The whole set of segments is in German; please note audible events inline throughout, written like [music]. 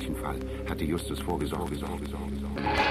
solchen Fall hatte Justus vorgesorgt. Sorge, Sorge,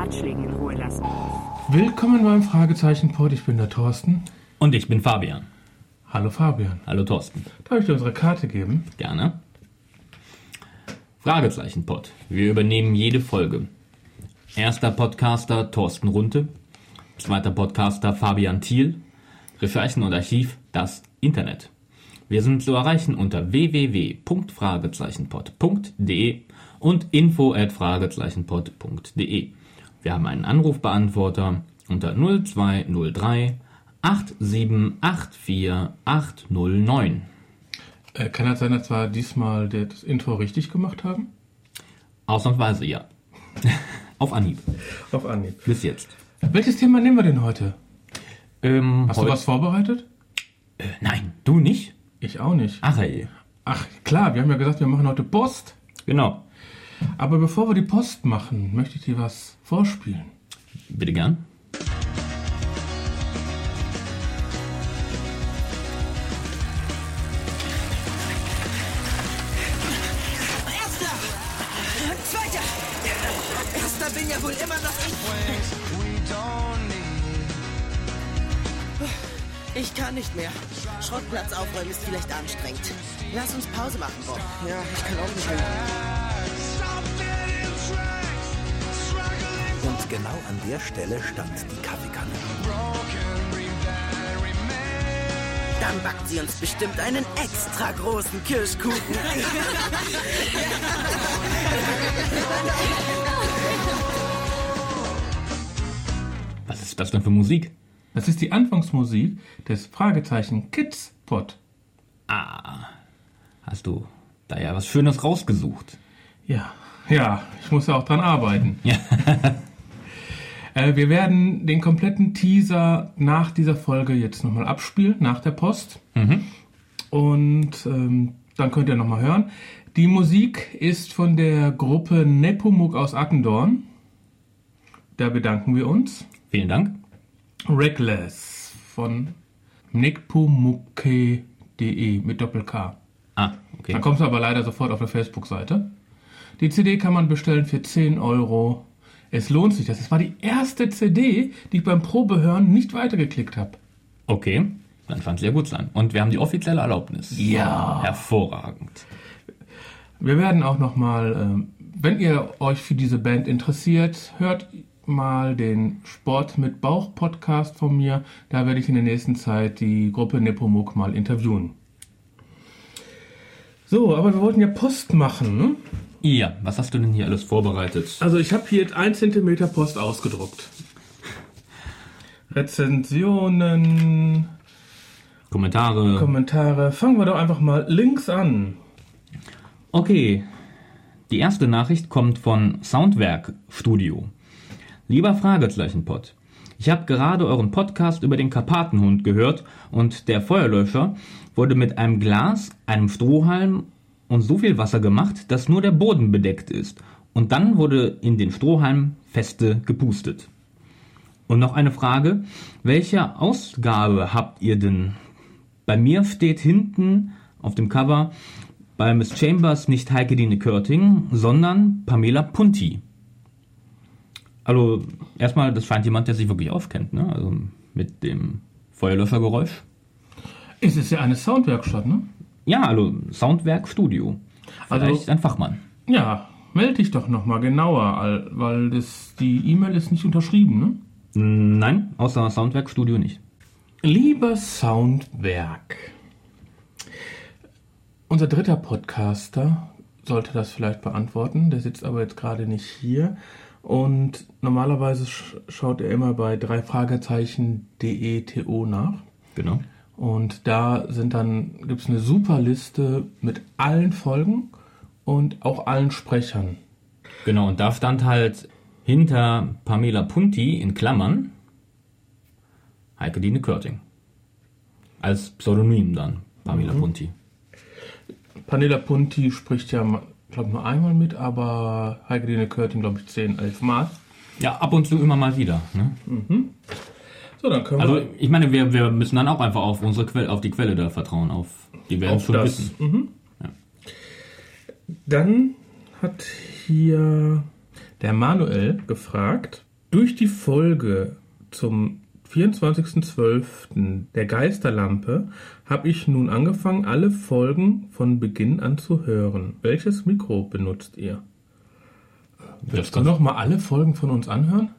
Ratschlägen in Ruhe lassen. Willkommen beim Fragezeichen-Pod. Ich bin der Thorsten. Und ich bin Fabian. Hallo Fabian. Hallo Thorsten. Darf ich dir unsere Karte geben? Gerne. Fragezeichenpod. Wir übernehmen jede Folge. Erster Podcaster Thorsten Runte. Zweiter Podcaster Fabian Thiel. Recherchen und Archiv das Internet. Wir sind zu erreichen unter www.fragezeichenpod.de und info@fragezeichenpod.de. Wir haben einen Anrufbeantworter unter 0203 8784 809. Äh, kann das sein, dass wir diesmal das Intro richtig gemacht haben? Ausnahmsweise ja. [laughs] Auf Anhieb. Auf Anhieb. Bis jetzt. Welches Thema nehmen wir denn heute? Ähm, Hast du heut- was vorbereitet? Äh, nein, du nicht? Ich auch nicht. Ach ey. Ach klar, wir haben ja gesagt, wir machen heute Post. Genau. Aber bevor wir die Post machen, möchte ich dir was vorspielen. Bitte gern. Erster! Zweiter! Erster bin ja wohl immer noch ich. Ich kann nicht mehr. Schrottplatz aufräumen ist vielleicht anstrengend. Lass uns Pause machen, Bob. Ja, ich kann auch nicht mehr. Genau an der Stelle stand die Kaffeekanne. Dann backt sie uns bestimmt einen extra großen Kirschkuchen. Was ist das denn für Musik? Das ist die Anfangsmusik des Fragezeichen Kids Pod. Ah. Hast du da ja was Schönes rausgesucht? Ja, ja, ich muss ja auch dran arbeiten. Ja. [laughs] Äh, wir werden den kompletten Teaser nach dieser Folge jetzt nochmal abspielen, nach der Post. Und ähm, dann könnt ihr nochmal hören. Die Musik ist von der Gruppe Nepomuk aus Attendorn. Da bedanken wir uns. Vielen Dank. Reckless von nepomuk.de mit Doppel-K. Ah, okay. Da kommst du aber leider sofort auf der Facebook-Seite. Die CD kann man bestellen für 10 Euro. Es lohnt sich. Das war die erste CD, die ich beim Probehören nicht weitergeklickt habe. Okay. Dann fand es sehr gut sein. Und wir haben die offizielle Erlaubnis. Ja. Hervorragend. Wir werden auch nochmal, ähm, wenn ihr euch für diese Band interessiert, hört mal den Sport mit Bauch Podcast von mir. Da werde ich in der nächsten Zeit die Gruppe Nepomuk mal interviewen. So, aber wir wollten ja Post machen, ne? Ja, was hast du denn hier alles vorbereitet? Also ich habe hier jetzt 1 cm Post ausgedruckt. Rezensionen, Kommentare. Kommentare. Fangen wir doch einfach mal links an. Okay. Die erste Nachricht kommt von Soundwerk Studio. Lieber Fragezeichenpod, ich habe gerade euren Podcast über den Karpatenhund gehört und der Feuerlöscher wurde mit einem Glas, einem Strohhalm und so viel Wasser gemacht, dass nur der Boden bedeckt ist. Und dann wurde in den Strohhalm feste gepustet. Und noch eine Frage, welche Ausgabe habt ihr denn? Bei mir steht hinten auf dem Cover bei Miss Chambers nicht Heike Dine Körting, sondern Pamela Punti. Also erstmal, das scheint jemand, der sich wirklich auskennt, ne? Also mit dem Feuerlöschergeräusch. Es ist ja eine Soundwerkstatt, ne? Ja, also Soundwerk Studio. Also- Vielleicht ein Fachmann. Ja, melde dich doch nochmal genauer, weil das, die E-Mail ist nicht unterschrieben, ne? Nein, außer Soundwerk Studio nicht. Lieber Soundwerk, unser dritter Podcaster sollte das vielleicht beantworten, der sitzt aber jetzt gerade nicht hier und normalerweise sch schaut er immer bei drei Fragezeichen.de TO nach Genau. Und da sind dann gibt's eine super Liste mit allen Folgen und auch allen Sprechern. Genau, und da stand halt hinter Pamela Punti in Klammern Heike Dine Körting. Als Pseudonym dann, Pamela Punti. Panela Punti spricht ja, glaube nur einmal mit, aber Heike Körting, glaube ich, 10, 11 Mal. Ja, ab und zu immer mal wieder. Ne? So, dann können Also wir ich meine, wir, wir müssen dann auch einfach auf unsere Quelle, auf die Quelle da vertrauen, auf die werden auf schon das. wissen. Mhm. Dann hat hier der Manuel gefragt, durch die Folge zum 24.12. der Geisterlampe habe ich nun angefangen, alle Folgen von Beginn an zu hören. Welches Mikro benutzt ihr? Willst du noch mal alle Folgen von uns anhören?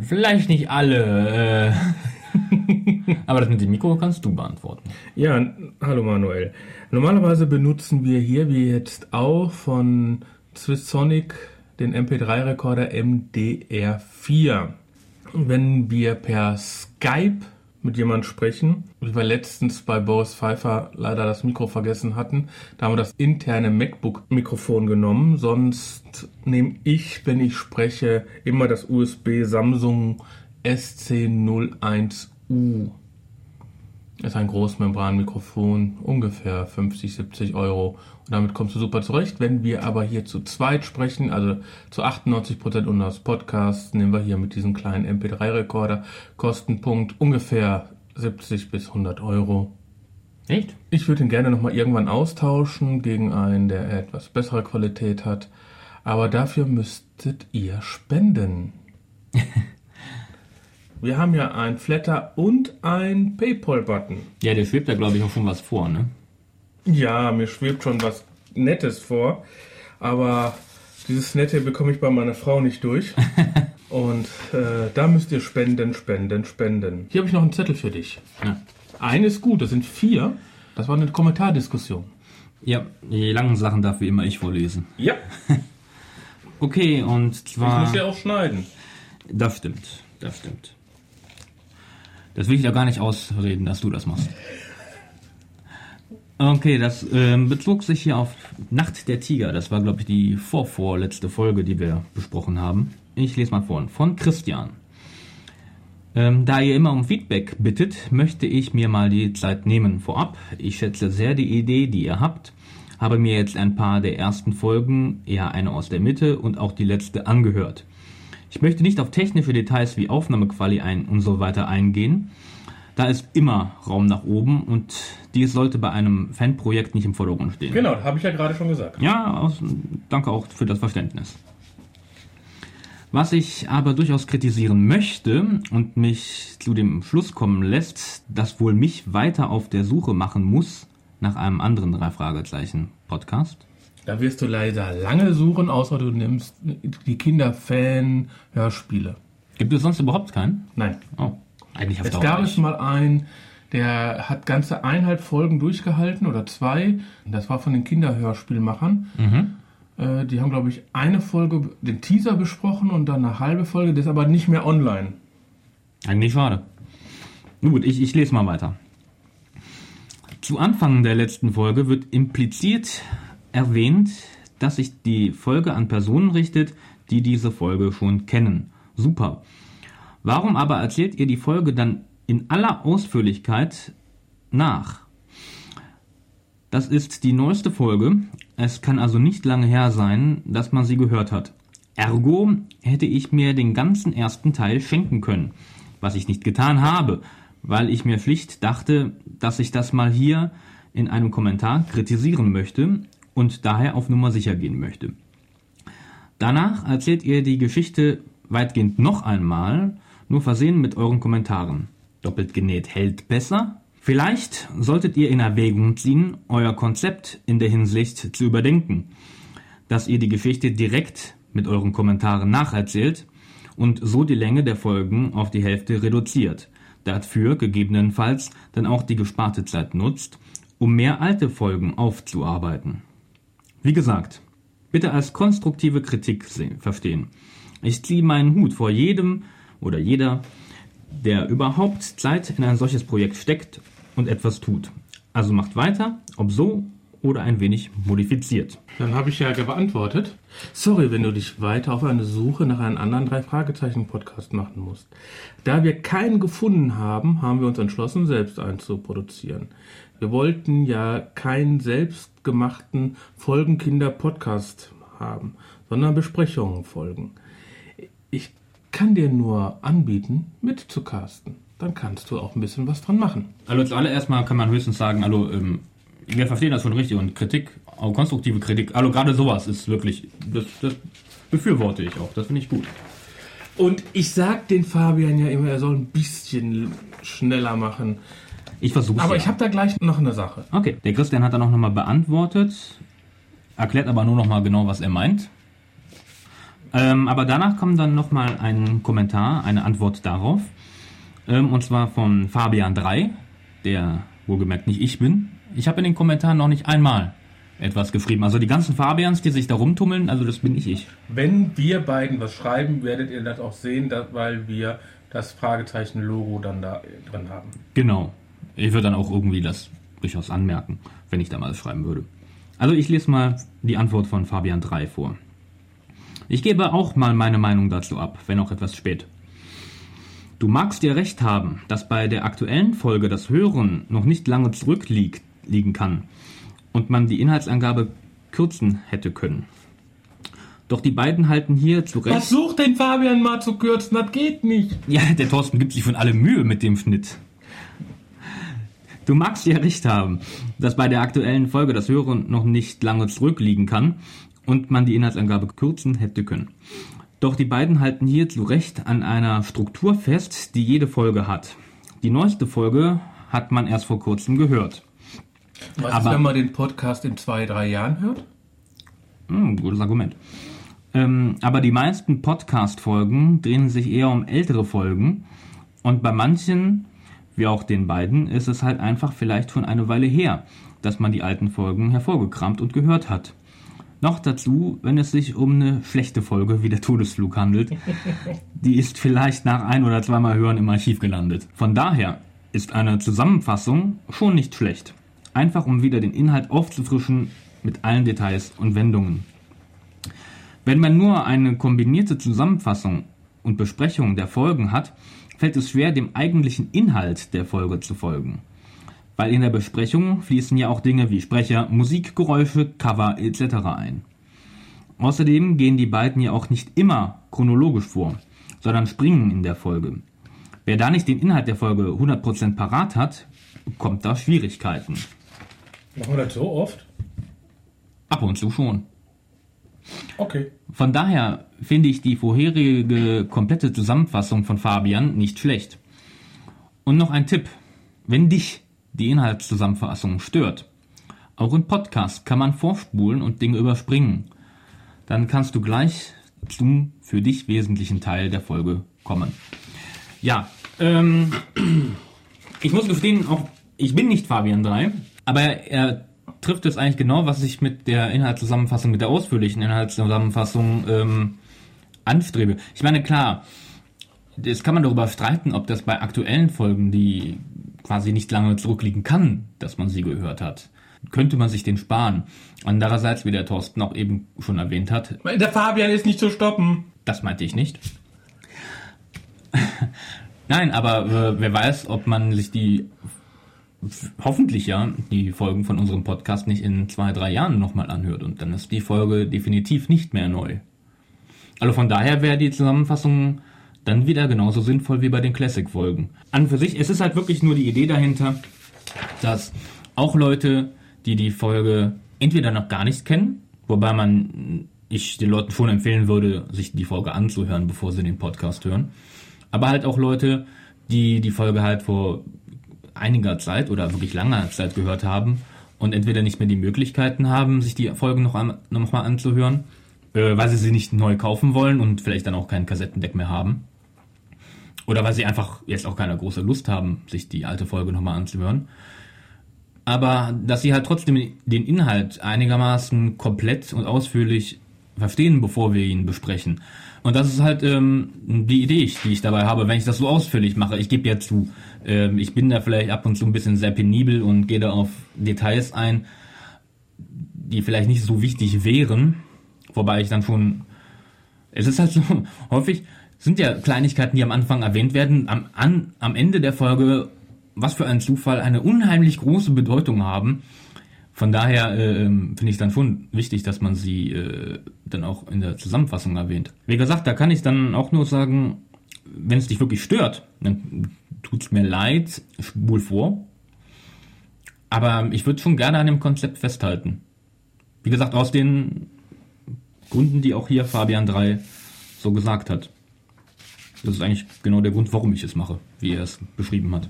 Vielleicht nicht alle, äh, [laughs] aber das mit dem Mikro kannst du beantworten. Ja, hallo Manuel. Normalerweise benutzen wir hier, wie jetzt auch, von Swissonic den MP3-Rekorder MDR4. Wenn wir per Skype mit jemand sprechen, wie wir letztens bei Boris Pfeiffer leider das Mikro vergessen hatten, da haben wir das interne MacBook-Mikrofon genommen. Sonst nehme ich, wenn ich spreche, immer das USB Samsung SC01U. Ist ein Großmembranmikrofon, ungefähr 50, 70 Euro. Und damit kommst du super zurecht. Wenn wir aber hier zu zweit sprechen, also zu 98 Prozent unseres Podcasts, nehmen wir hier mit diesem kleinen MP3-Rekorder Kostenpunkt ungefähr 70 bis 100 Euro. Echt? Ich würde ihn gerne nochmal irgendwann austauschen gegen einen, der etwas bessere Qualität hat. Aber dafür müsstet ihr spenden. [laughs] Wir haben ja ein Flatter und ein Paypal-Button. Ja, der schwebt da glaube ich auch schon was vor, ne? Ja, mir schwebt schon was Nettes vor, aber dieses Nette bekomme ich bei meiner Frau nicht durch. [laughs] Und äh, da müsst ihr spenden, spenden, spenden. Hier habe ich noch einen Zettel für dich. Ja. Eine ist gut, das sind vier. Das war eine Kommentardiskussion. Ja, die langen Sachen darf wie immer ich vorlesen. Ja, [laughs] Okay, und ich zwar. muss ja auch schneiden. Das stimmt, das stimmt. Das will ich ja gar nicht ausreden, dass du das machst. Okay, das ähm, bezog sich hier auf Nacht der Tiger. Das war, glaube ich, die vorvorletzte Folge, die wir besprochen haben. Ich lese mal vor. Von Christian. Ähm, da ihr immer um Feedback bittet, möchte ich mir mal die Zeit nehmen vorab. Ich schätze sehr die Idee, die ihr habt. Habe mir jetzt ein paar der ersten Folgen, eher eine aus der Mitte und auch die letzte angehört. Ich möchte nicht auf technische Details wie Aufnahmequali ein und so weiter eingehen. Da ist immer Raum nach oben und dies sollte bei einem Fanprojekt nicht im Vordergrund stehen. Genau, habe ich ja gerade schon gesagt. Ja, aus, danke auch für das Verständnis. Was ich aber durchaus kritisieren möchte und mich zu dem Schluss kommen lässt, dass wohl mich weiter auf der Suche machen muss nach einem anderen drei Fragezeichen Podcast. Da wirst du leider lange suchen, außer du nimmst die Kinderfan-Hörspiele. Gibt es sonst überhaupt keinen? Nein. Oh, eigentlich auf Es Dauer gab es mal einen, der hat ganze eineinhalb Folgen durchgehalten oder zwei. Das war von den Kinderhörspielmachern. Äh, die haben, glaube ich, eine Folge, den Teaser besprochen und dann eine halbe Folge. Das ist aber nicht mehr online. Eigentlich schade. Nun Gut, ich, ich lese mal weiter. Zu Anfang der letzten Folge wird impliziert erwähnt, dass sich die Folge an Personen richtet, die diese Folge schon kennen. Super. Warum aber erzählt ihr die Folge dann in aller Ausführlichkeit nach? Das ist die neueste Folge. Es kann also nicht lange her sein, dass man sie gehört hat. Ergo hätte ich mir den ganzen ersten Teil schenken können, was ich nicht getan habe, weil ich mir schlicht dachte, dass ich das mal hier in einem Kommentar kritisieren möchte und daher auf Nummer sicher gehen möchte. Danach erzählt ihr die Geschichte weitgehend noch einmal, nur versehen mit euren Kommentaren. Doppelt genäht hält besser? Vielleicht solltet ihr in Erwägung ziehen, euer Konzept in der Hinsicht zu überdenken, dass ihr die Geschichte direkt mit euren Kommentaren nacherzählt und so die Länge der Folgen auf die Hälfte reduziert, dafür gegebenenfalls dann auch die gesparte Zeit nutzt, um mehr alte Folgen aufzuarbeiten. Wie gesagt, bitte als konstruktive Kritik sehen, verstehen. Ich ziehe meinen Hut vor jedem oder jeder, der überhaupt Zeit in ein solches Projekt steckt und etwas tut. Also macht weiter, ob so oder ein wenig modifiziert. Dann habe ich ja beantwortet. Sorry, wenn du dich weiter auf eine Suche nach einem anderen drei Fragezeichen Podcast machen musst. Da wir keinen gefunden haben, haben wir uns entschlossen, selbst einen zu produzieren. Wir wollten ja keinen selbstgemachten Folgenkinder Podcast haben, sondern Besprechungen folgen. Ich kann dir nur anbieten, mitzucasten. Dann kannst du auch ein bisschen was dran machen. Also zuallererst mal kann man höchstens sagen, also ähm, wir verstehen das schon richtig und Kritik, auch konstruktive Kritik, also gerade sowas ist wirklich, das, das befürworte ich auch, das finde ich gut. Und ich sag den Fabian ja immer, er soll ein bisschen schneller machen. Ich versuche Aber ja. ich habe da gleich noch eine Sache. Okay, der Christian hat dann auch nochmal beantwortet, erklärt aber nur nochmal genau, was er meint. Ähm, aber danach kommt dann nochmal ein Kommentar, eine Antwort darauf. Ähm, und zwar von Fabian 3, der wohlgemerkt nicht ich bin. Ich habe in den Kommentaren noch nicht einmal etwas geschrieben. Also die ganzen Fabians, die sich da rumtummeln, also das bin nicht ich. Wenn wir beiden was schreiben, werdet ihr das auch sehen, weil wir das Fragezeichen-Logo dann da drin haben. Genau. Ich würde dann auch irgendwie das durchaus anmerken, wenn ich da mal schreiben würde. Also ich lese mal die Antwort von Fabian 3 vor. Ich gebe auch mal meine Meinung dazu ab, wenn auch etwas spät. Du magst dir recht haben, dass bei der aktuellen Folge das Hören noch nicht lange zurückliegen kann und man die Inhaltsangabe kürzen hätte können. Doch die beiden halten hier zu Recht. Versuch den Fabian mal zu kürzen, das geht nicht. Ja, der Thorsten gibt sich von allem Mühe mit dem Schnitt. Du magst ja recht haben, dass bei der aktuellen Folge das Hören noch nicht lange zurückliegen kann und man die Inhaltsangabe kürzen hätte können. Doch die beiden halten hier zu Recht an einer Struktur fest, die jede Folge hat. Die neueste Folge hat man erst vor kurzem gehört. Was Aber- ist, wenn man den Podcast in zwei, drei Jahren hört? Hm, gutes Argument. Ähm, aber die meisten Podcast-Folgen drehen sich eher um ältere Folgen. Und bei manchen, wie auch den beiden, ist es halt einfach vielleicht schon eine Weile her, dass man die alten Folgen hervorgekramt und gehört hat. Noch dazu, wenn es sich um eine schlechte Folge wie der Todesflug handelt, [laughs] die ist vielleicht nach ein oder zweimal Hören im Archiv gelandet. Von daher ist eine Zusammenfassung schon nicht schlecht. Einfach um wieder den Inhalt aufzufrischen mit allen Details und Wendungen. Wenn man nur eine kombinierte Zusammenfassung und Besprechung der Folgen hat, fällt es schwer, dem eigentlichen Inhalt der Folge zu folgen. Weil in der Besprechung fließen ja auch Dinge wie Sprecher, Musikgeräusche, Cover etc. ein. Außerdem gehen die beiden ja auch nicht immer chronologisch vor, sondern springen in der Folge. Wer da nicht den Inhalt der Folge 100% parat hat, bekommt da Schwierigkeiten. Machen wir das so oft? Ab und zu schon. Okay. Von daher finde ich die vorherige komplette Zusammenfassung von Fabian nicht schlecht. Und noch ein Tipp. Wenn dich die Inhaltszusammenfassung stört, auch im Podcast kann man vorspulen und Dinge überspringen. Dann kannst du gleich zum für dich wesentlichen Teil der Folge kommen. Ja, ähm, [clears throat] ich muss gestehen, auch ich bin nicht Fabian 3, aber er trifft es eigentlich genau, was ich mit der Inhaltszusammenfassung, mit der ausführlichen Inhaltszusammenfassung ähm, anstrebe. Ich meine, klar, das kann man darüber streiten, ob das bei aktuellen Folgen, die quasi nicht lange zurückliegen kann, dass man sie gehört hat. Könnte man sich den sparen. Andererseits, wie der Thorsten auch eben schon erwähnt hat, Der Fabian ist nicht zu stoppen. das meinte ich nicht. [laughs] Nein, aber äh, wer weiß, ob man sich die hoffentlich ja die Folgen von unserem Podcast nicht in zwei, drei Jahren nochmal anhört und dann ist die Folge definitiv nicht mehr neu. Also von daher wäre die Zusammenfassung dann wieder genauso sinnvoll wie bei den Classic-Folgen. An und für sich, es ist halt wirklich nur die Idee dahinter, dass auch Leute, die die Folge entweder noch gar nicht kennen, wobei man ich den Leuten schon empfehlen würde, sich die Folge anzuhören, bevor sie den Podcast hören, aber halt auch Leute, die die Folge halt vor einiger Zeit oder wirklich langer Zeit gehört haben und entweder nicht mehr die Möglichkeiten haben, sich die Folgen noch, an, noch mal anzuhören, äh, weil sie sie nicht neu kaufen wollen und vielleicht dann auch kein Kassettendeck mehr haben. Oder weil sie einfach jetzt auch keine große Lust haben, sich die alte Folge nochmal anzuhören. Aber dass sie halt trotzdem den Inhalt einigermaßen komplett und ausführlich verstehen, bevor wir ihn besprechen. Und das ist halt ähm, die Idee, die ich dabei habe, wenn ich das so ausführlich mache. Ich gebe ja zu, ähm, ich bin da vielleicht ab und zu ein bisschen sehr penibel und gehe da auf Details ein, die vielleicht nicht so wichtig wären. Wobei ich dann schon, es ist halt so, [laughs] häufig sind ja Kleinigkeiten, die am Anfang erwähnt werden, am, an, am Ende der Folge, was für ein Zufall, eine unheimlich große Bedeutung haben. Von daher äh, finde ich dann schon wichtig, dass man sie äh, dann auch in der Zusammenfassung erwähnt. Wie gesagt, da kann ich dann auch nur sagen, wenn es dich wirklich stört, dann tut's mir leid, spul vor. Aber ich würde schon gerne an dem Konzept festhalten. Wie gesagt, aus den Gründen, die auch hier Fabian 3 so gesagt hat. Das ist eigentlich genau der Grund, warum ich es mache, wie er es beschrieben hat.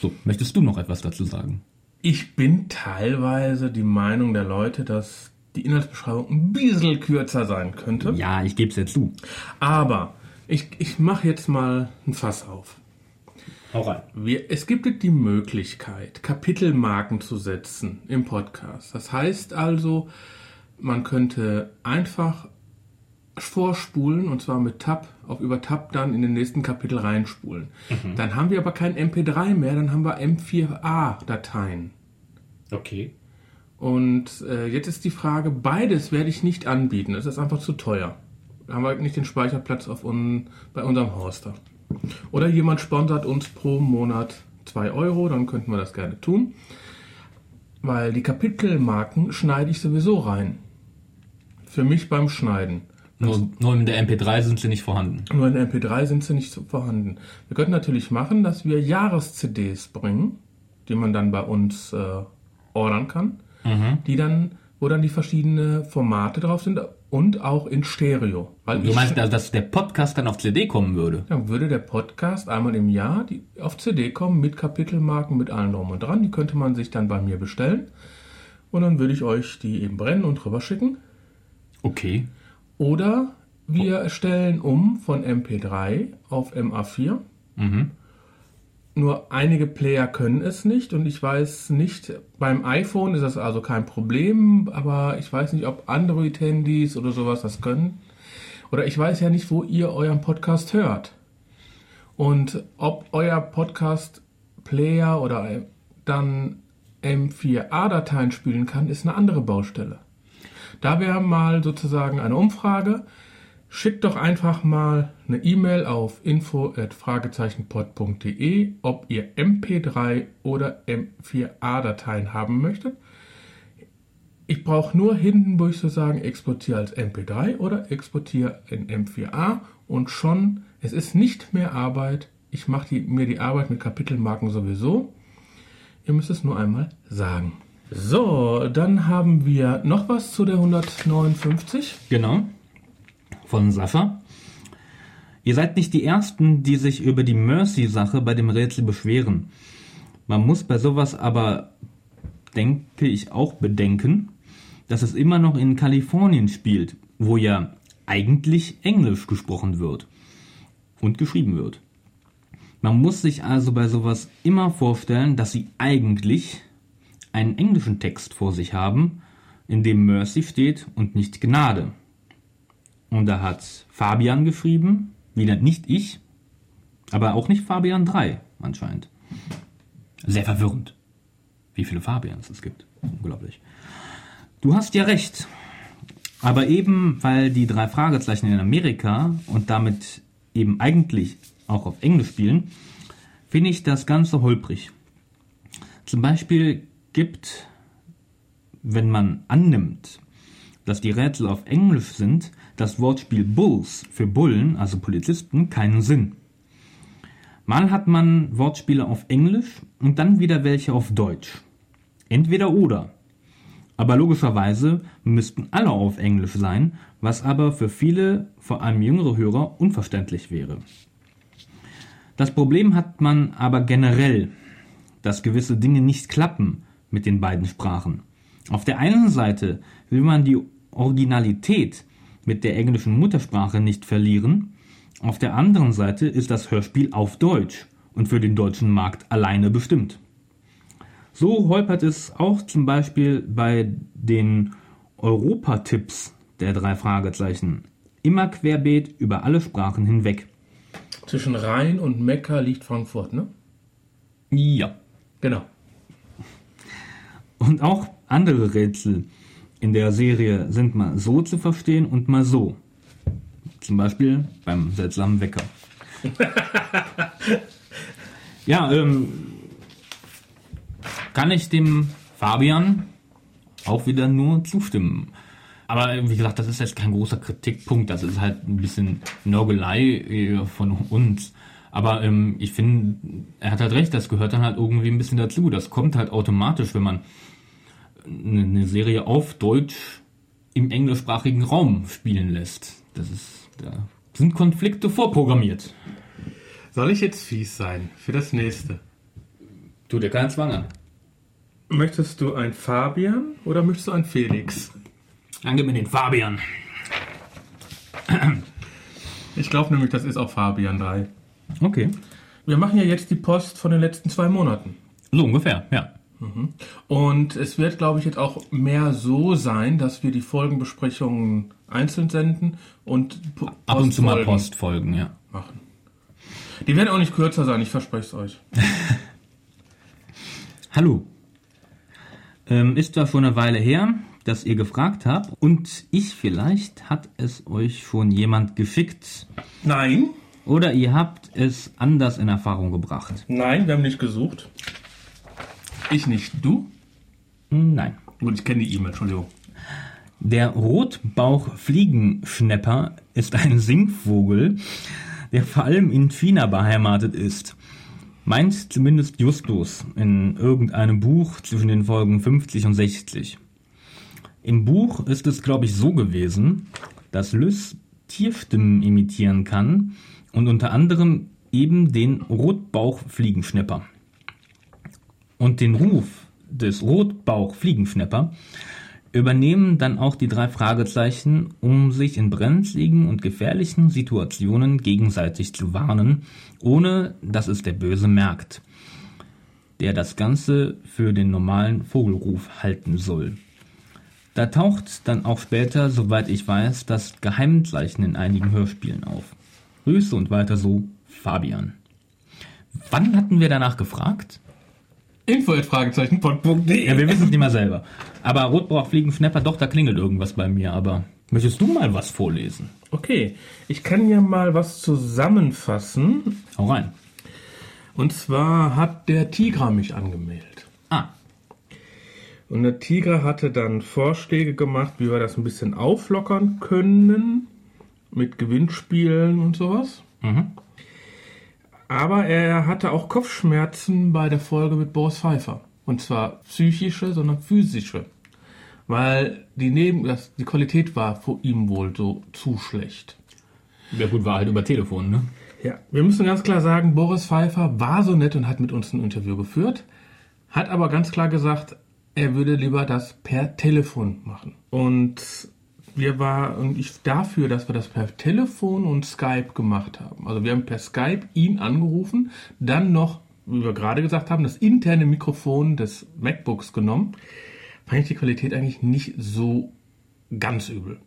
So, möchtest du noch etwas dazu sagen? Ich bin teilweise die Meinung der Leute, dass die Inhaltsbeschreibung ein bisschen kürzer sein könnte. Ja, ich gebe es jetzt zu. Aber ich, ich mache jetzt mal ein Fass auf. Hau rein. Wir, es gibt die Möglichkeit, Kapitelmarken zu setzen im Podcast. Das heißt also, man könnte einfach vorspulen und zwar mit Tab auf über Tab dann in den nächsten Kapitel reinspulen. Dann haben wir aber kein MP3 mehr, dann haben wir M4A-Dateien. Okay. Und äh, jetzt ist die Frage, beides werde ich nicht anbieten. Das ist einfach zu teuer. Da haben wir nicht den Speicherplatz auf un, bei unserem Hoster. Oder jemand sponsert uns pro Monat 2 Euro, dann könnten wir das gerne tun. Weil die Kapitelmarken schneide ich sowieso rein. Für mich beim Schneiden. Nur, nur in der MP3 sind sie nicht vorhanden. Nur in der MP3 sind sie nicht vorhanden. Wir könnten natürlich machen, dass wir Jahres-CDs bringen, die man dann bei uns äh, ordern kann, die dann, wo dann die verschiedenen Formate drauf sind und auch in Stereo. Weil Du meinst also, dass der Podcast dann auf CD kommen würde? dann würde der Podcast einmal im Jahr die, auf CD kommen mit Kapitelmarken, mit allem drum und dran. Die könnte man sich dann bei mir bestellen. Und dann würde ich euch die eben brennen und rüber schicken. Okay. Oder wir stellen um von MP3 auf MA4. Nur einige Player können es nicht und ich weiß nicht, beim iPhone ist das also kein Problem, aber ich weiß nicht, ob Android-Handys oder sowas das können. Oder ich weiß ja nicht, wo ihr euren Podcast hört. Und ob euer Podcast-Player oder dann M4A-Dateien spielen kann, ist eine andere Baustelle. Da wäre mal sozusagen eine Umfrage. Schickt doch einfach mal eine E-Mail auf info@fragezeichenpod.de, ob ihr MP3 oder M4A-Dateien haben möchtet. Ich brauche nur hinten, wo ich so sagen, exportiere als MP3 oder exportiere in M4A und schon, es ist nicht mehr Arbeit. Ich mache mir die Arbeit mit Kapitelmarken sowieso. Ihr müsst es nur einmal sagen. So, dann haben wir noch was zu der 159. Genau. Von Sascha. Ihr seid nicht die Ersten, die sich über die Mercy-Sache bei dem Rätsel beschweren. Man muss bei sowas aber, denke ich, auch bedenken, dass es immer noch in Kalifornien spielt, wo ja eigentlich Englisch gesprochen wird und geschrieben wird. Man muss sich also bei sowas immer vorstellen, dass sie eigentlich einen englischen Text vor sich haben, in dem Mercy steht und nicht Gnade. Und da hat Fabian geschrieben, wieder nicht ich, aber auch nicht Fabian 3 anscheinend. Sehr verwirrend, wie viele Fabians es gibt. Unglaublich. Du hast ja recht. Aber eben, weil die drei Fragezeichen in Amerika und damit eben eigentlich auch auf Englisch spielen, finde ich das Ganze holprig. Zum Beispiel gibt, wenn man annimmt, dass die Rätsel auf Englisch sind, das Wortspiel Bulls für Bullen, also Polizisten, keinen Sinn. Mal hat man Wortspiele auf Englisch und dann wieder welche auf Deutsch. Entweder oder. Aber logischerweise müssten alle auf Englisch sein, was aber für viele, vor allem jüngere Hörer, unverständlich wäre. Das Problem hat man aber generell dass gewisse Dinge nicht klappen mit den beiden Sprachen. Auf der einen Seite will man die Originalität mit der englischen Muttersprache nicht verlieren, auf der anderen Seite ist das Hörspiel auf Deutsch und für den deutschen Markt alleine bestimmt. So holpert es auch zum Beispiel bei den Europatipps der drei Fragezeichen. Immer querbeet über alle Sprachen hinweg. Zwischen Rhein und Mekka liegt Frankfurt, ne? Ja. Genau. Und auch andere Rätsel in der Serie sind mal so zu verstehen und mal so. Zum Beispiel beim seltsamen Wecker. [laughs] ja, ähm, kann ich dem Fabian auch wieder nur zustimmen. Aber wie gesagt, das ist jetzt kein großer Kritikpunkt, das ist halt ein bisschen Nörgelei äh, von uns. Aber ähm, ich finde, er hat halt recht, das gehört dann halt irgendwie ein bisschen dazu. Das kommt halt automatisch, wenn man eine Serie auf Deutsch im englischsprachigen Raum spielen lässt. Das ist, da sind Konflikte vorprogrammiert. Soll ich jetzt fies sein für das nächste? Tut dir keinen Zwang an. Möchtest du ein Fabian oder möchtest du ein Felix? Dann gib mir den Fabian. Ich glaube nämlich, das ist auch Fabian 3. Okay. Wir machen ja jetzt die Post von den letzten zwei Monaten. So ungefähr, ja. Und es wird, glaube ich, jetzt auch mehr so sein, dass wir die Folgenbesprechungen einzeln senden und Ab und zu mal Postfolgen ja. machen. Die werden auch nicht kürzer sein, ich verspreche es euch. [laughs] Hallo. Ähm, ist zwar schon eine Weile her, dass ihr gefragt habt und ich vielleicht hat es euch schon jemand geschickt Nein, oder ihr habt es anders in Erfahrung gebracht. nein, wir haben nicht gesucht. Ich nicht, du? Nein. Gut, ich kenne die E-Mail, Entschuldigung. Der Rotbauchfliegenschnepper ist ein Singvogel, der vor allem in China beheimatet ist. Meint zumindest Justus in irgendeinem Buch zwischen den Folgen 50 und 60. Im Buch ist es, glaube ich, so gewesen, dass Lys Tierstimmen imitieren kann und unter anderem eben den Rotbauchfliegenschnepper. Und den Ruf des Rotbauchfliegenschnepper übernehmen dann auch die drei Fragezeichen, um sich in brenzligen und gefährlichen Situationen gegenseitig zu warnen, ohne dass es der Böse merkt, der das Ganze für den normalen Vogelruf halten soll. Da taucht dann auch später, soweit ich weiß, das Geheimzeichen in einigen Hörspielen auf. Grüße und weiter so, Fabian. Wann hatten wir danach gefragt? Info.fragezeichen.de Ja, wir wissen es nicht mal selber. Aber Rotbauchfliegenschnepper, doch, da klingelt irgendwas bei mir. Aber möchtest du mal was vorlesen? Okay, ich kann ja mal was zusammenfassen. Hau rein. Und zwar hat der Tigra mich angemeldet. Ah, Und der Tiger hatte dann Vorschläge gemacht, wie wir das ein bisschen auflockern können. Mit Gewinnspielen und sowas. Aber er hatte auch Kopfschmerzen bei der Folge mit Boris Pfeiffer. Und zwar psychische, sondern physische. Weil die, Neben das, die Qualität war vor ihm wohl so zu schlecht. ja gut, war halt über Telefon, ne? Ja, wir müssen ganz klar sagen, Boris Pfeiffer war so nett und hat mit uns ein Interview geführt, hat aber ganz klar gesagt, er würde lieber das per Telefon machen. Und wir waren ich dafür, dass wir das per Telefon und Skype gemacht haben. Also wir haben per Skype ihn angerufen, dann noch, wie wir gerade gesagt haben, das interne Mikrofon des MacBooks genommen. Fand ich die Qualität eigentlich nicht so ganz übel.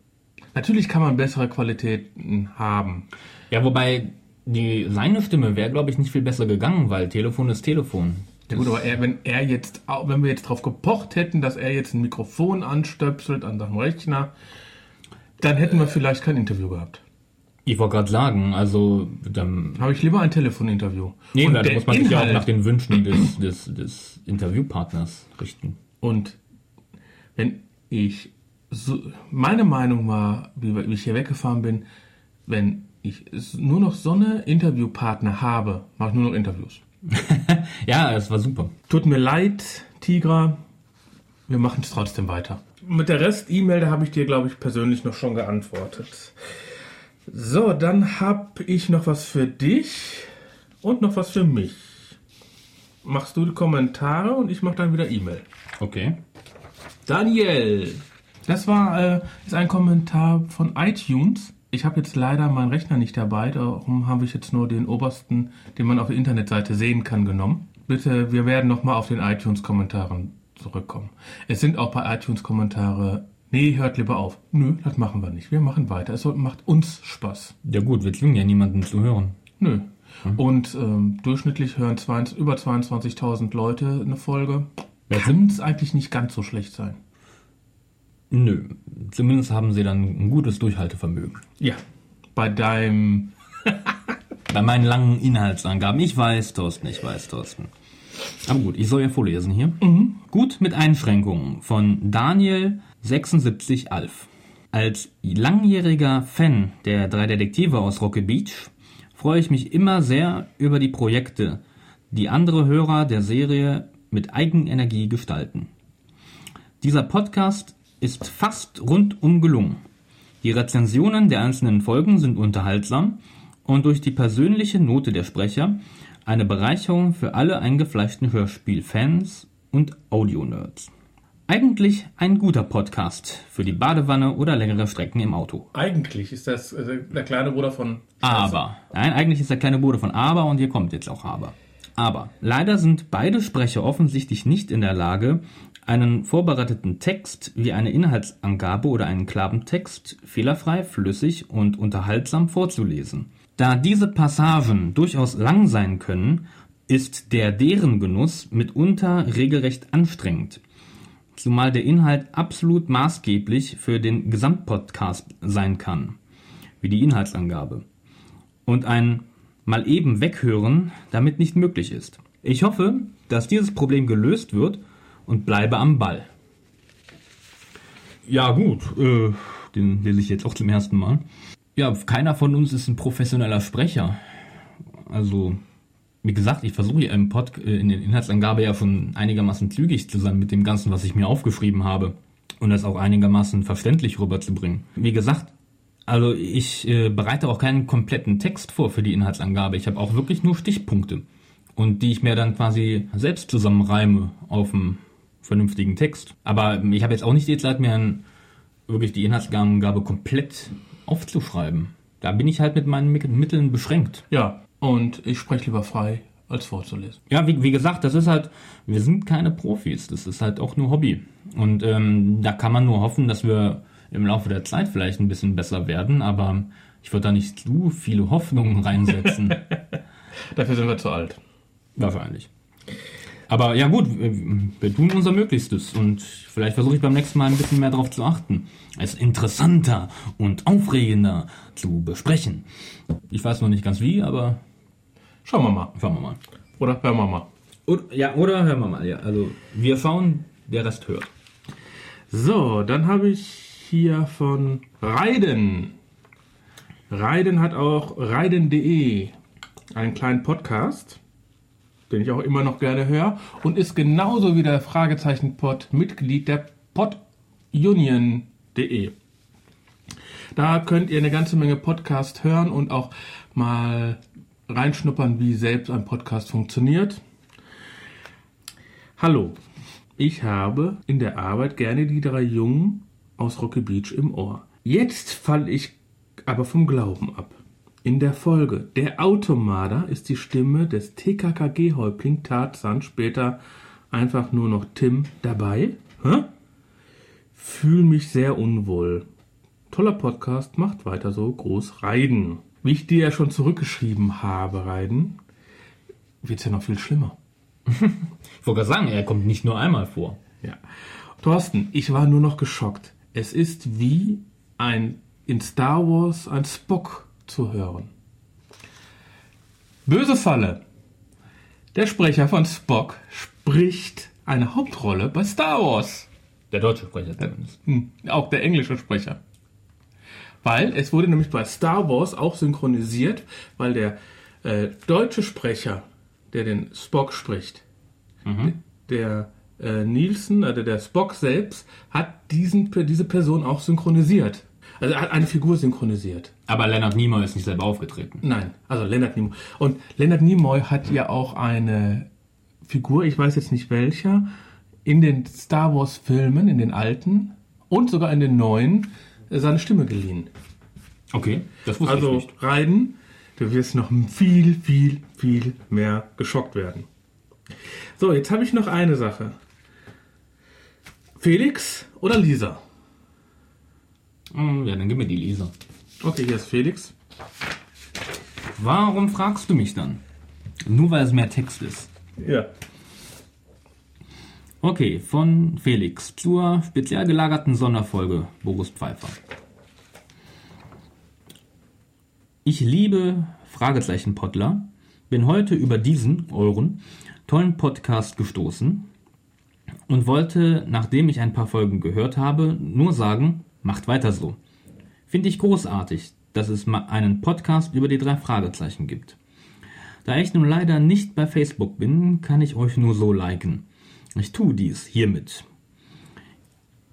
Natürlich kann man bessere Qualitäten haben. Ja, wobei die, seine Stimme wäre, glaube ich, nicht viel besser gegangen, weil Telefon ist Telefon. Ja gut, aber er, wenn er jetzt, wenn wir jetzt drauf gepocht hätten, dass er jetzt ein Mikrofon anstöpselt an seinem Rechner, dann hätten wir vielleicht kein Interview gehabt. Ich wollte gerade sagen, also dann, Habe ich lieber ein Telefoninterview. nee, Und da muss man sich ja auch nach den Wünschen des, des, des Interviewpartners richten. Und wenn ich so, meine Meinung war, wie, wie ich hier weggefahren bin, wenn ich nur noch so eine Interviewpartner habe, mache ich nur noch Interviews. [laughs] Ja, es war super. Tut mir leid, Tigra. Wir machen es trotzdem weiter. Mit der Rest-E-Mail, da habe ich dir, glaube ich, persönlich noch schon geantwortet. So, dann habe ich noch was für dich und noch was für mich. machst du die Kommentare und ich mache dann wieder E-Mail. Okay. Daniel, das war äh, ist ein Kommentar von iTunes. Ich habe jetzt leider meinen Rechner nicht dabei, darum habe ich jetzt nur den obersten, den man auf der Internetseite sehen kann, genommen. Bitte, wir werden nochmal auf den iTunes-Kommentaren zurückkommen. Es sind auch bei iTunes-Kommentare. Nee, hört lieber auf. Nö, das machen wir nicht. Wir machen weiter. Es macht uns Spaß. Ja gut, wir zwingen ja niemanden zu hören. Nö. Und ähm, durchschnittlich hören 22, über 22.000 Leute eine Folge. Kann es eigentlich nicht ganz so schlecht sein. Nö. Zumindest haben sie dann ein gutes Durchhaltevermögen. Ja. Bei deinem. [laughs] Bei meinen langen Inhaltsangaben. Ich weiß, Thorsten, ich weiß, Thorsten. Aber gut, ich soll ja vorlesen hier. Gut mit Einschränkungen von Daniel 76 Alf. Als langjähriger Fan der drei Detektive aus Rocky Beach freue ich mich immer sehr über die Projekte, die andere Hörer der Serie mit Eigenenergie gestalten. Dieser Podcast ist fast rundum gelungen. Die Rezensionen der einzelnen Folgen sind unterhaltsam und durch die persönliche Note der Sprecher eine Bereicherung für alle eingefleischten Hörspielfans und Audionerds. Eigentlich ein guter Podcast für die Badewanne oder längere Strecken im Auto. Eigentlich ist das äh, der kleine Bruder von. Aber. Nein, eigentlich ist der kleine Bruder von Aber und hier kommt jetzt auch Aber. Aber leider sind beide Sprecher offensichtlich nicht in der Lage, einen vorbereiteten Text wie eine Inhaltsangabe oder einen Klappentext fehlerfrei, flüssig und unterhaltsam vorzulesen. Da diese Passagen durchaus lang sein können, ist der deren Genuss mitunter regelrecht anstrengend zumal der Inhalt absolut maßgeblich für den Gesamtpodcast sein kann, wie die Inhaltsangabe. Und ein mal eben weghören damit nicht möglich ist. Ich hoffe, dass dieses Problem gelöst wird und bleibe am Ball. Ja gut, äh, den lese ich jetzt auch zum ersten Mal. Ja, keiner von uns ist ein professioneller Sprecher. Also wie gesagt, ich versuche hier im Pod, äh, in der Inhaltsangabe ja schon einigermaßen zügig zu sein mit dem Ganzen, was ich mir aufgeschrieben habe. Und das auch einigermaßen verständlich rüberzubringen. Wie gesagt, also ich äh, bereite auch keinen kompletten Text vor für die Inhaltsangabe. Ich habe auch wirklich nur Stichpunkte. Und die ich mir dann quasi selbst zusammenreime auf einen vernünftigen Text. Aber ich habe jetzt auch nicht die Zeit, mir wirklich die Inhaltsangabe komplett aufzuschreiben. Da bin ich halt mit meinen Mitteln beschränkt. Ja, und ich spreche lieber frei, als vorzulesen. Ja, wie, wie gesagt, das ist halt, wir sind keine Profis, das ist halt auch nur Hobby. Und ähm, da kann man nur hoffen, dass wir im Laufe der Zeit vielleicht ein bisschen besser werden, aber ich würde da nicht zu viele Hoffnungen reinsetzen. [laughs] Dafür sind wir zu alt. Wahrscheinlich. Aber ja gut, wir tun unser Möglichstes und vielleicht versuche ich beim nächsten Mal ein bisschen mehr darauf zu achten, es interessanter und aufregender zu besprechen. Ich weiß noch nicht ganz wie, aber Schauen wir mal. schauen wir mal. Oder hören wir mal. Oder, ja, oder hören wir mal, ja. Also wir schauen, der Rest hört. So, dann habe ich hier von Reiden. Reiden hat auch reiden.de einen kleinen Podcast, den ich auch immer noch gerne höre und ist genauso wie der Fragezeichen-Pod Mitglied der podunion.de. Da könnt ihr eine ganze Menge Podcast hören und auch mal reinschnuppern, wie selbst ein Podcast funktioniert. Hallo, ich habe in der Arbeit gerne die drei Jungen aus Rocky Beach im Ohr. Jetzt falle ich aber vom Glauben ab. In der Folge Der Automader ist die Stimme des TKKG-Häuptling Tarzan, später einfach nur noch Tim, dabei. Hä? Fühl mich sehr unwohl. Toller Podcast, macht weiter so, groß Reiden. Wie ich dir ja schon zurückgeschrieben habe, Reiden, wird's ja noch viel schlimmer. Ich wollte gerade sagen, er kommt nicht nur einmal vor. Ja. Thorsten, ich war nur noch geschockt. Es ist wie ein in Star Wars ein Spock zu hören. Böse Falle. Der Sprecher von Spock spricht eine Hauptrolle bei Star Wars. Der deutsche Sprecher zumindest. Hm, auch der englische Sprecher. Weil es wurde nämlich bei Star Wars auch synchronisiert, weil der äh, deutsche Sprecher, der den Spock spricht, der äh, Nielsen, also der Spock selbst, hat diesen, diese Person auch synchronisiert. Also er hat eine Figur synchronisiert. Aber Leonard Nimoy ist nicht selber aufgetreten. Nein, also Leonard Nimoy. Und Leonard Nimoy hat ja auch eine Figur, ich weiß jetzt nicht welcher, in den Star Wars Filmen, in den alten und sogar in den neuen, seine Stimme geliehen. Okay, das wusste Also ich nicht. Raiden, du wirst noch viel, viel, viel mehr geschockt werden. So, jetzt habe ich noch eine Sache. Felix oder Lisa? Hm, Ja, dann gib mir die Lisa. Okay, hier ist Felix. Warum fragst du mich dann? Nur weil es mehr Text ist. Ja. Okay, von Felix zur speziell gelagerten Sonderfolge Boris Pfeiffer. Ich liebe Fragezeichen Pottler, bin heute über diesen, euren, tollen Podcast gestoßen und wollte, nachdem ich ein paar Folgen gehört habe, nur sagen, macht weiter so. Finde ich großartig, dass es mal einen Podcast über die drei Fragezeichen gibt. Da ich nun leider nicht bei Facebook bin, kann ich euch nur so liken. Ich tue dies hiermit.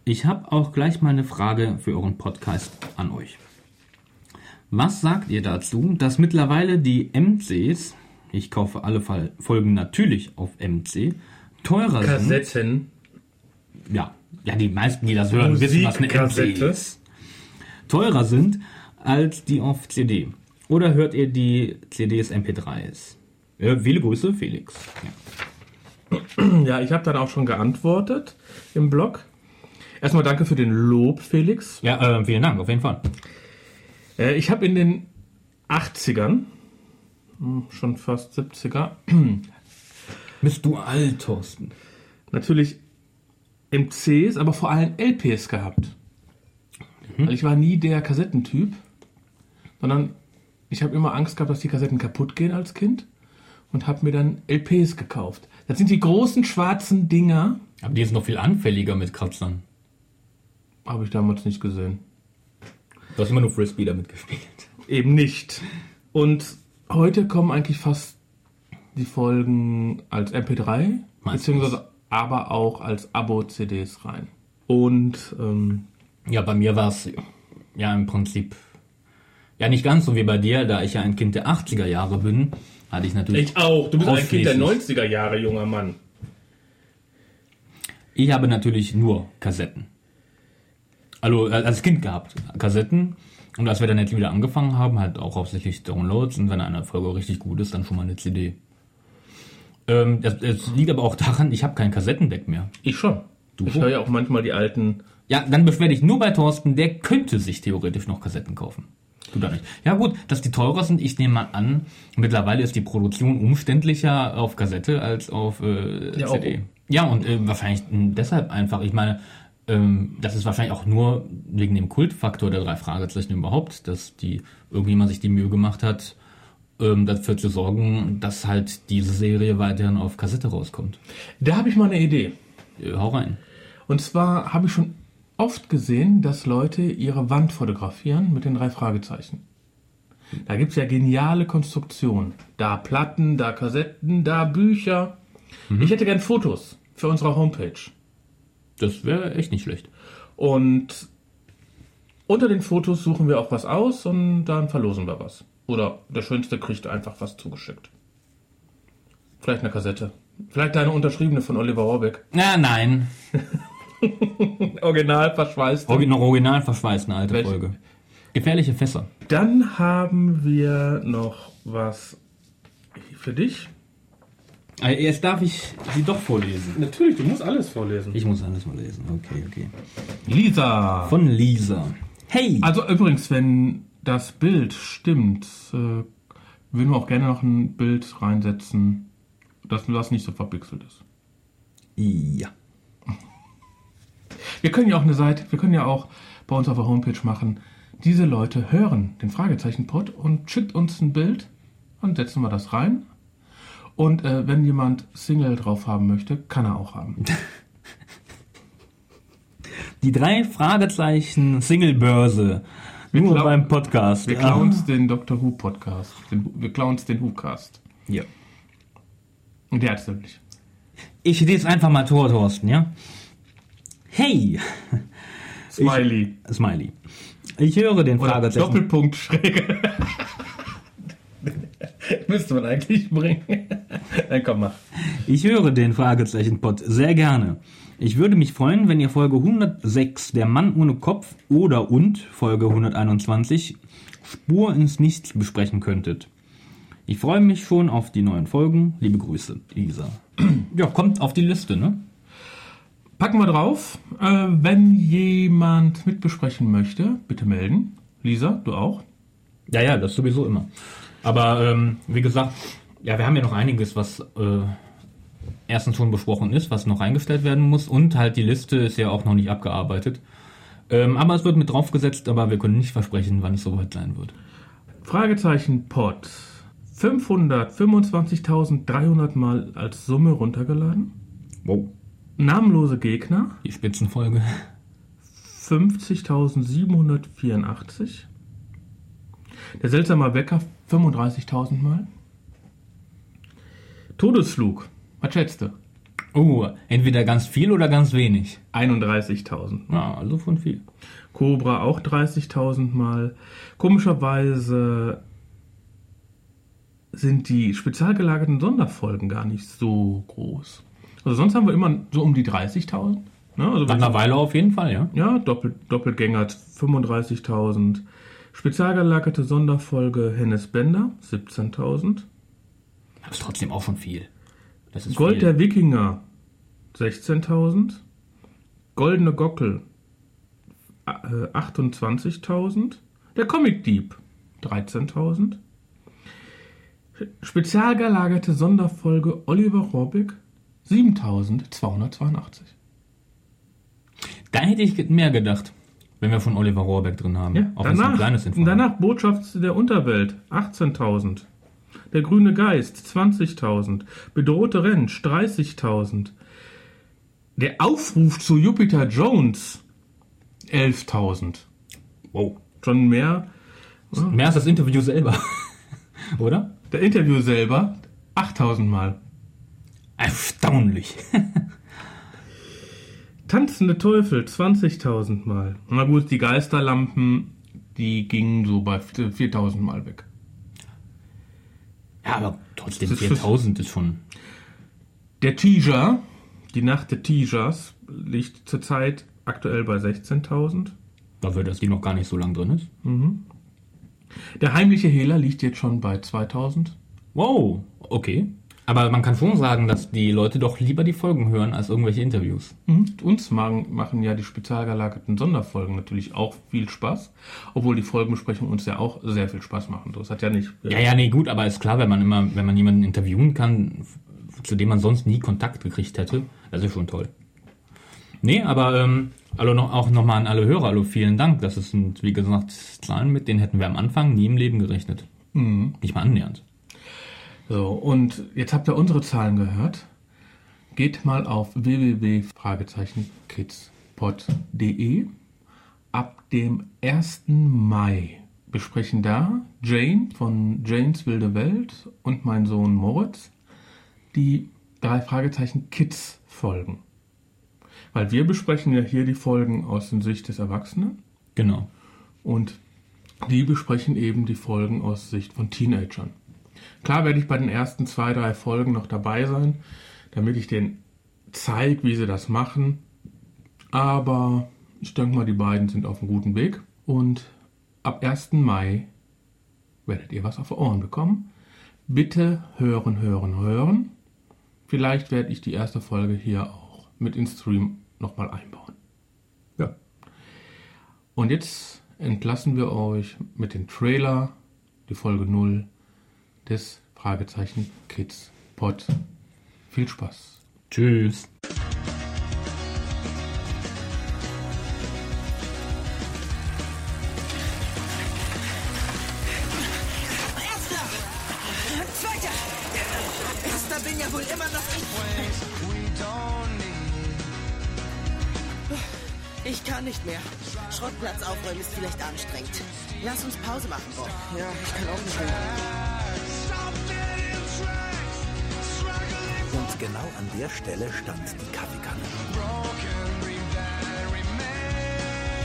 Ich habe auch gleich mal eine Frage für euren Podcast an euch. Was sagt ihr dazu, dass mittlerweile die MCs, ich kaufe alle Folgen natürlich auf MC, teurer sind? Kassetten. Ja, ja, die meisten, die das hören, wissen, was eine MC Musikkassette. ist. Teurer sind als die auf CD. Oder hört ihr die CDs MP3s? Ja, viele Grüße, Felix. Ja. [clears throat] Ja, ich habe dann auch schon geantwortet im Blog. Erstmal danke für den Lob, Felix. Ja, äh, vielen Dank, auf jeden Fall. Äh, ich habe in den 80ern, hm, schon fast 70er, [clears throat] Bist du alt, Thorsten? natürlich MCs, aber vor allem LPs gehabt. Weil ich war nie der Kassettentyp, sondern ich habe immer Angst gehabt, dass die Kassetten kaputt gehen als Kind und habe mir dann LPs gekauft. Das sind die großen schwarzen Dinger, Aber die ist noch viel anfälliger mit Kratzern. habe ich damals nicht gesehen. Du hast immer nur Frisbee damit gespielt. Eben nicht. Und heute kommen eigentlich fast die Folgen als MP3, Meistens. beziehungsweise aber auch als Abo-CDs rein. Und ähm, Ja, bei mir war es ja im Prinzip ja nicht ganz so wie bei dir, da ich ja ein Kind der 80er Jahre bin, hatte ich natürlich. auch. Du bist ein Kind der 90er Jahre, junger Mann. Ich habe natürlich nur Kassetten. Also äh, als Kind gehabt, Kassetten. Und als wir dann jetzt wieder angefangen haben, halt auch hauptsächlich Downloads. Und wenn eine Folge richtig gut ist, dann schon mal eine CD. Ähm, das, das liegt aber auch daran, ich habe kein Kassettendeck mehr. Ich schon. Du? Ich höre ja auch manchmal die alten. Ja, dann beschwer dich nur bei Thorsten, der könnte sich theoretisch noch Kassetten kaufen. Tut er nicht. Ja gut, dass die teurer sind, ich nehme mal an, mittlerweile ist die Produktion umständlicher auf Kassette als auf äh, Ja, CD. auch. Ja, und äh, wahrscheinlich mh, deshalb einfach, ich meine, ähm, das ist wahrscheinlich auch nur wegen dem Kultfaktor der drei Fragezeichen überhaupt, dass die irgendjemand sich die Mühe gemacht hat, ähm, dafür zu sorgen, dass halt diese Serie weiterhin auf Kassette rauskommt. Da habe ich mal eine Idee. Äh, hau rein. Und zwar habe ich schon oft gesehen, dass Leute ihre Wand fotografieren mit den drei Fragezeichen. Da gibt es ja geniale Konstruktionen. Da Platten, da Kassetten, da Bücher. Ich hätte gern Fotos für unsere Homepage. Das wäre echt nicht schlecht. Und unter den Fotos suchen wir auch was aus und dann verlosen wir was. Oder der Schönste kriegt einfach was zugeschickt. Vielleicht eine Kassette. Vielleicht eine unterschriebene von Oliver Rohrbeck. Na, nein. [laughs] Original verschweißt. Noch original verschweißt, eine alte Welche? Folge. Gefährliche Fässer. Dann haben wir noch was für dich. Äh, Jetzt darf ich sie doch vorlesen. Natürlich, du musst alles vorlesen. Ich muss alles mal lesen. Okay, okay. Lisa. Von Lisa. Hey! Also übrigens, wenn das Bild stimmt, äh, würden wir auch gerne noch ein Bild reinsetzen, das, das nicht so verpixelt ist. Ja. Wir können ja auch eine Seite, wir können ja auch bei uns auf der Homepage machen, diese Leute hören den Fragezeichen-Pod und schickt uns ein Bild, dann setzen wir das rein. Und äh, wenn jemand Single drauf haben möchte, kann er auch haben. [laughs] Die drei Fragezeichen Singlebörse. Nur klau- beim Podcast. Wir klauen uns den Dr. Who Podcast. Den, wir klauen uns den Who-Cast. Ja. Und der hat's nämlich. Ich lese einfach mal vor, Thorsten, ja? Hey! Smiley. Smiley. Ich höre den Fragezeichen. Doppelpunkt Schräge. [laughs] Müsste man eigentlich bringen. Nein, komm, mach. Ich höre den Fragezeichen-Pod sehr gerne. Ich würde mich freuen, wenn ihr Folge 106, der Mann ohne Kopf oder und Folge 121, Spur ins Nichts besprechen könntet. Ich freue mich schon auf die neuen Folgen. Liebe Grüße, Lisa. [clears throat] Ja, kommt auf die Liste, ne? Packen wir drauf. Äh, wenn jemand mitbesprechen möchte, bitte melden. Lisa, du auch? Ja, ja, das sowieso immer. Aber ähm, wie gesagt, ja, wir haben ja noch einiges, was äh, erstens schon besprochen ist, was noch eingestellt werden muss und halt die Liste ist ja auch noch nicht abgearbeitet. Ähm, aber es wird mit draufgesetzt, aber wir können nicht versprechen, wann es soweit sein wird. Fragezeichen Pod. 525.300 Mal als Summe runtergeladen. Wow. Namenlose Gegner. Die Spitzenfolge. 50.784. Der seltsame Wecker 35.000 Mal. Todesflug. Was schätzt du? Oh, entweder ganz viel oder ganz wenig. 31.000. Ja, also von viel. Cobra auch 30.000 Mal. Komischerweise sind die spezial gelagerten Sonderfolgen gar nicht so groß. Also sonst haben wir immer so um die 30.000. Ne? Also Nach einer Weile auf jeden Fall, ja. ja, Doppel, Doppelgänger 35.000. Spezial gelagerte Sonderfolge Hennes Bender 17.000. Das ist trotzdem auch schon viel. Gold viel. der Wikinger 16.000. Goldene Gockel äh, 28.000. Der Comic Dieb 13.000. Spezial gelagerte Sonderfolge Oliver Rohrbeck 7.282. Da hätte ich mehr gedacht, wenn wir von Oliver Rohrbeck drin haben. Ja, auch es ein danach, kleines Info danach Botschaft der Unterwelt 18.000. Der grüne Geist 20.000. Bedrohte Rentsch 30.000. Der Aufruf zu Jupiter Jones 11.000. Wow. Schon mehr. Mehr als das Interview selber. [laughs] Oder? Der Interview selber 8.000 Mal. Erstaunlich. [laughs] Tanzende Teufel 20.000 Mal. Na gut, die Geisterlampen, die gingen so bei 4.000 Mal weg. Ja, aber trotzdem Das ist- 4000 ist schon. Der Teaser, die Nacht der Teasers, liegt zurzeit aktuell bei 16.000. Dafür, dass die noch gar nicht so lang drin ist. Der heimliche Hehler liegt jetzt schon bei 2000. Wow, okay. Aber man kann schon sagen, dass die Leute doch lieber die Folgen hören als irgendwelche Interviews. Mhm. Uns machen, ja die spezial gelagerten Sonderfolgen natürlich auch viel Spaß, obwohl die Folgenbesprechungen uns ja auch sehr viel Spaß machen. Das hat ja nicht. Ja, ja, nee, gut, aber ist klar, wenn man immer, wenn man jemanden interviewen kann, zu dem man sonst nie Kontakt gekriegt hätte, das ist schon toll. Nee, aber ähm, also noch, auch nochmal an alle Hörer, hallo, vielen Dank. Das sind, wie gesagt, Zahlen, mit denen hätten wir am Anfang nie im Leben gerechnet. Nicht mal annähernd. So, und jetzt habt ihr unsere Zahlen gehört. Geht mal auf www.kidspod.de. Ab dem 1. Mai besprechen da Jane von Janes wilde Welt und mein Sohn Moritz die drei Fragezeichen Kids Folgen. Weil wir besprechen ja hier die Folgen aus der Sicht des Erwachsenen Genau. und die besprechen eben die Folgen aus Sicht von Teenagern. Klar werde ich bei den ersten zwei, drei Folgen noch dabei sein, damit ich denen zeige, wie sie das machen. Aber ich denke mal, die beiden sind auf einem guten Weg. Und ab 1. Mai werdet ihr was auf die Ohren bekommen. Bitte hören, hören, hören. Vielleicht werde ich die erste Folge hier auch mit ins Stream nochmal einbauen. Ja. Und jetzt entlassen wir euch mit dem Trailer, die Folge 0 des Fragezeichen Kids Pod. Viel Spaß. Tschüss. Erster! Zweiter! Erster bin ja wohl immer noch ich. Ich kann nicht mehr. Schrottplatz aufräumen ist vielleicht anstrengend. Lass uns Pause machen, Bob. Ja, ich kann auch nicht mehr. Und genau an der Stelle stand die Kaffeekanne.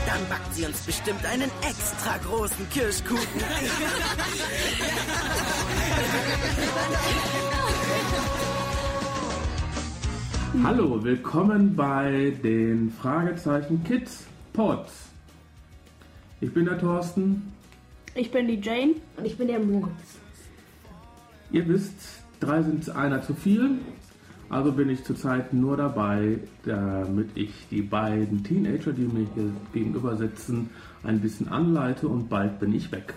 Dann backt sie uns bestimmt einen extra großen Kirschkuchen. [laughs] Hallo, willkommen bei den Fragezeichen Kids Pods. Ich bin der Thorsten. Ich bin die Jane. Und ich bin der Moritz. Ihr wisst, drei sind einer zu viel. Also bin ich zurzeit nur dabei, damit ich die beiden Teenager, die mir hier gegenüber sitzen, ein bisschen anleite und bald bin ich weg.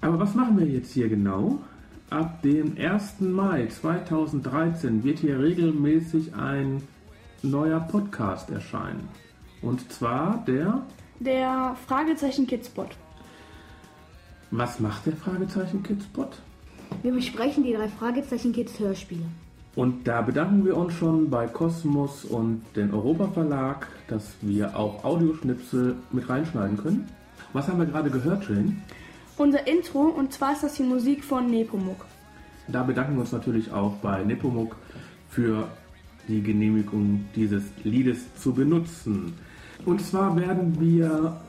Aber was machen wir jetzt hier genau? Ab dem 1. Mai 2013 wird hier regelmäßig ein neuer Podcast erscheinen. Und zwar der. Der Fragezeichen Kidspot. Was macht der Fragezeichen Kidspot? Wir besprechen die drei Fragezeichen Kids Hörspiele. Und da bedanken wir uns schon bei Kosmos und den Europa Verlag, dass wir auch Audioschnipsel mit reinschneiden können. Was haben wir gerade gehört, Jane? Unser Intro und zwar ist das die Musik von Nepomuk. Da bedanken wir uns natürlich auch bei Nepomuk für die Genehmigung dieses Liedes zu benutzen. Und zwar werden wir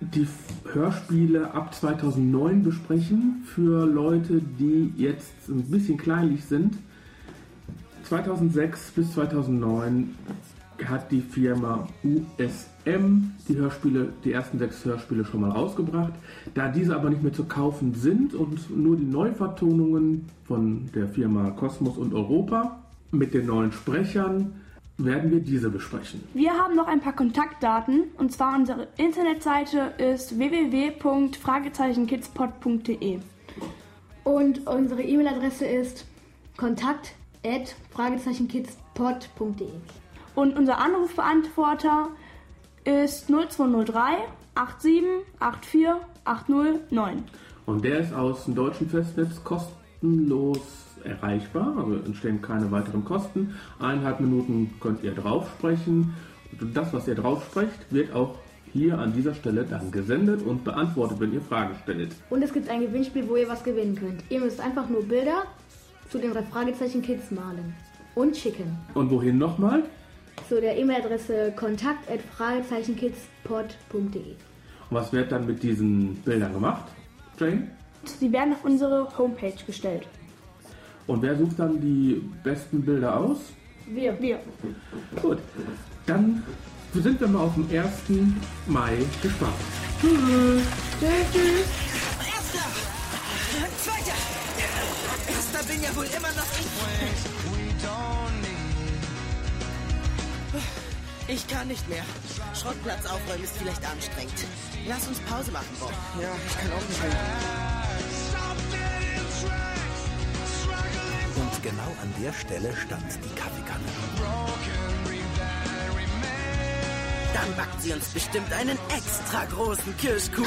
die Hörspiele ab 2009 besprechen für Leute, die jetzt ein bisschen kleinlich sind. 2006 bis 2009 hat die Firma USM die Hörspiele, die ersten sechs Hörspiele schon mal rausgebracht. Da diese aber nicht mehr zu kaufen sind und nur die Neuvertonungen von der Firma Kosmos und Europa mit den neuen Sprechern werden wir diese besprechen. Wir haben noch ein paar Kontaktdaten und zwar unsere Internetseite ist www.fragezeichenkidspot.de. Und unsere E-Mail-Adresse ist kontakt fragezeichenkidspot.de. Und unser Anrufbeantworter ist 0203 87 84 809. Und der ist aus dem deutschen Festnetz kostenlos erreichbar, also entstehen keine weiteren Kosten. Eineinhalb Minuten könnt ihr drauf sprechen. Und das, was ihr drauf sprecht, wird auch hier an dieser Stelle dann gesendet und beantwortet, wenn ihr Fragen stellt. Und es gibt ein Gewinnspiel, wo ihr was gewinnen könnt. Ihr müsst einfach nur Bilder zu den drei Fragezeichen Kids malen und schicken. Und wohin nochmal? Zu der E-Mail-Adresse kontakt@fragezeichenkidspot.de. Und was wird dann mit diesen Bildern gemacht, Jane? Sie werden auf unsere Homepage gestellt. Und wer sucht dann die besten Bilder aus? Wir. Wir. Gut, dann sind wir mal auf den 1. Mai gespannt. Tschüss. Tschüss. Erster! Bin ja wohl immer noch ich. Ich kann nicht mehr. Schrottplatz aufräumen ist vielleicht anstrengend. Lass uns Pause machen, Bob. Ja, ich kann auch nicht mehr. Und genau an der Stelle stand die Kaffeekanne. Dann backt sie uns bestimmt einen extra großen Kirschkuchen.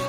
[laughs]